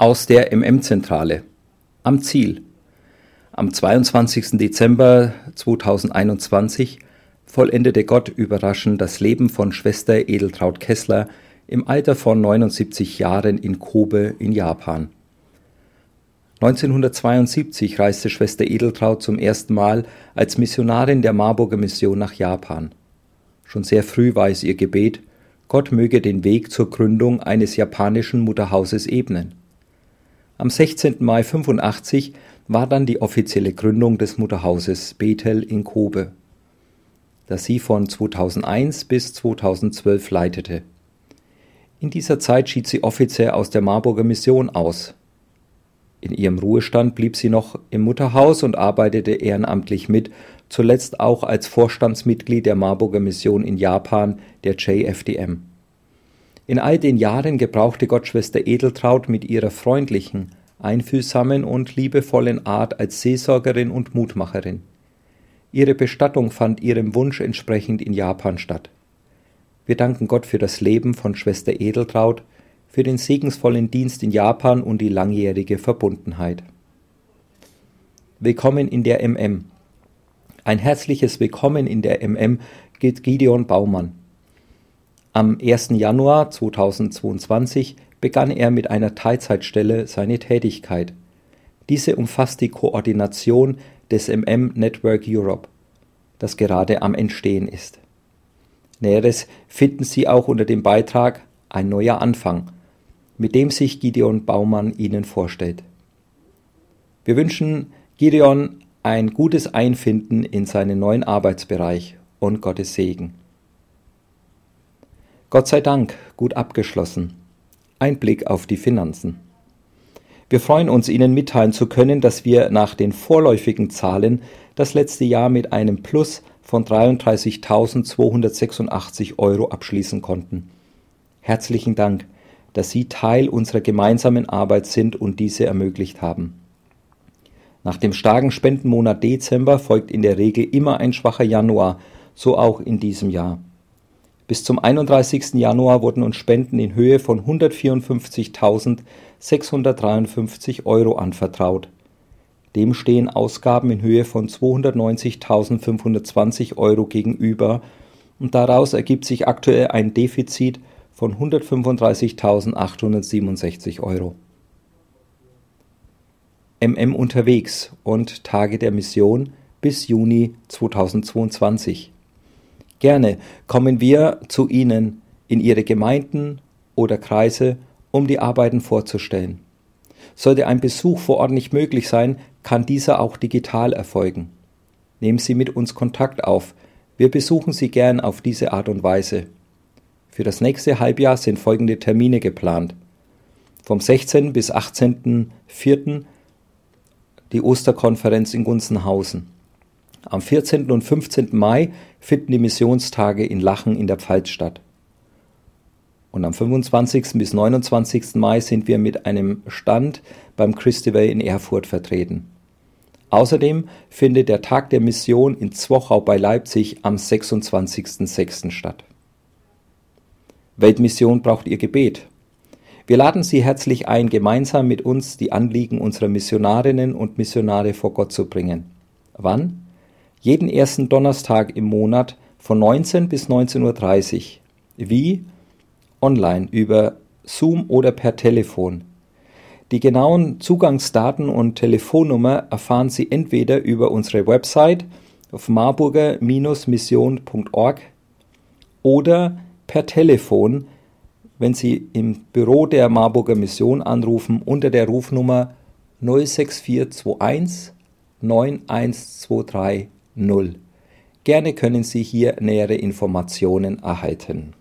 Aus der MM-Zentrale. Am Ziel. Am 22. Dezember 2021 vollendete Gott überraschend das Leben von Schwester Edeltraut Kessler im Alter von 79 Jahren in Kobe in Japan. 1972 reiste Schwester Edeltraut zum ersten Mal als Missionarin der Marburger Mission nach Japan. Schon sehr früh war es ihr Gebet, Gott möge den Weg zur Gründung eines japanischen Mutterhauses ebnen. Am 16. Mai 85 war dann die offizielle Gründung des Mutterhauses Bethel in Kobe, das sie von 2001 bis 2012 leitete. In dieser Zeit schied sie offiziell aus der Marburger Mission aus. In ihrem Ruhestand blieb sie noch im Mutterhaus und arbeitete ehrenamtlich mit, zuletzt auch als Vorstandsmitglied der Marburger Mission in Japan, der JFDM. In all den Jahren gebrauchte Gottschwester Edeltraut mit ihrer freundlichen, einfühlsamen und liebevollen Art als Seelsorgerin und Mutmacherin. Ihre Bestattung fand ihrem Wunsch entsprechend in Japan statt. Wir danken Gott für das Leben von Schwester Edeltraut, für den segensvollen Dienst in Japan und die langjährige Verbundenheit. Willkommen in der MM. Ein herzliches Willkommen in der MM gilt Gideon Baumann. Am 1. Januar 2022 begann er mit einer Teilzeitstelle seine Tätigkeit. Diese umfasst die Koordination des MM Network Europe, das gerade am Entstehen ist. Näheres finden Sie auch unter dem Beitrag Ein neuer Anfang, mit dem sich Gideon Baumann Ihnen vorstellt. Wir wünschen Gideon ein gutes Einfinden in seinen neuen Arbeitsbereich und Gottes Segen. Gott sei Dank gut abgeschlossen. Ein Blick auf die Finanzen. Wir freuen uns, Ihnen mitteilen zu können, dass wir nach den vorläufigen Zahlen das letzte Jahr mit einem Plus von 33.286 Euro abschließen konnten. Herzlichen Dank, dass Sie Teil unserer gemeinsamen Arbeit sind und diese ermöglicht haben. Nach dem starken Spendenmonat Dezember folgt in der Regel immer ein schwacher Januar, so auch in diesem Jahr. Bis zum 31. Januar wurden uns Spenden in Höhe von 154.653 Euro anvertraut. Dem stehen Ausgaben in Höhe von 290.520 Euro gegenüber und daraus ergibt sich aktuell ein Defizit von 135.867 Euro. MM unterwegs und Tage der Mission bis Juni 2022. Gerne kommen wir zu Ihnen in Ihre Gemeinden oder Kreise, um die Arbeiten vorzustellen. Sollte ein Besuch vor Ort nicht möglich sein, kann dieser auch digital erfolgen. Nehmen Sie mit uns Kontakt auf. Wir besuchen Sie gern auf diese Art und Weise. Für das nächste Halbjahr sind folgende Termine geplant. Vom 16. bis 18.04. die Osterkonferenz in Gunzenhausen. Am 14. und 15. Mai finden die Missionstage in Lachen in der Pfalz statt. Und am 25. bis 29. Mai sind wir mit einem Stand beim Christiway in Erfurt vertreten. Außerdem findet der Tag der Mission in Zwochau bei Leipzig am 26.06. statt. Weltmission braucht ihr Gebet. Wir laden Sie herzlich ein, gemeinsam mit uns die Anliegen unserer Missionarinnen und Missionare vor Gott zu bringen. Wann? Jeden ersten Donnerstag im Monat von 19 bis 19.30 Uhr. Wie? Online über Zoom oder per Telefon. Die genauen Zugangsdaten und Telefonnummer erfahren Sie entweder über unsere Website auf marburger-mission.org oder per Telefon, wenn Sie im Büro der Marburger Mission anrufen unter der Rufnummer 06421 9123 0. Gerne können Sie hier nähere Informationen erhalten.